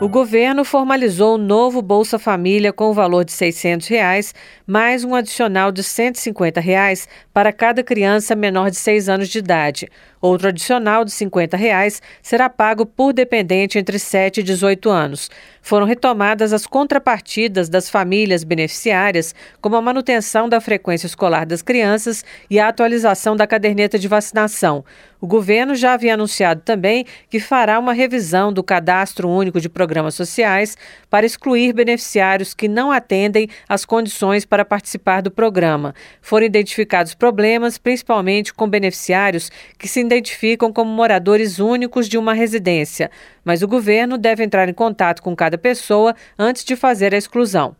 O governo formalizou o novo Bolsa Família com o valor de 600 reais, mais um adicional de 150 reais para cada criança menor de 6 anos de idade. Outro adicional de 50 reais será pago por dependente entre 7 e 18 anos. Foram retomadas as contrapartidas das famílias beneficiárias, como a manutenção da frequência escolar das crianças e a atualização da caderneta de vacinação. O governo já havia anunciado também que fará uma revisão do Cadastro Único de Programas Sociais para excluir beneficiários que não atendem às condições para participar do programa. Foram identificados problemas, principalmente com beneficiários que se identificam como moradores únicos de uma residência, mas o governo deve entrar em contato com cada pessoa antes de fazer a exclusão.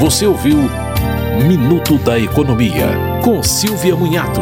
Você ouviu Minuto da Economia, com Silvia Munhato.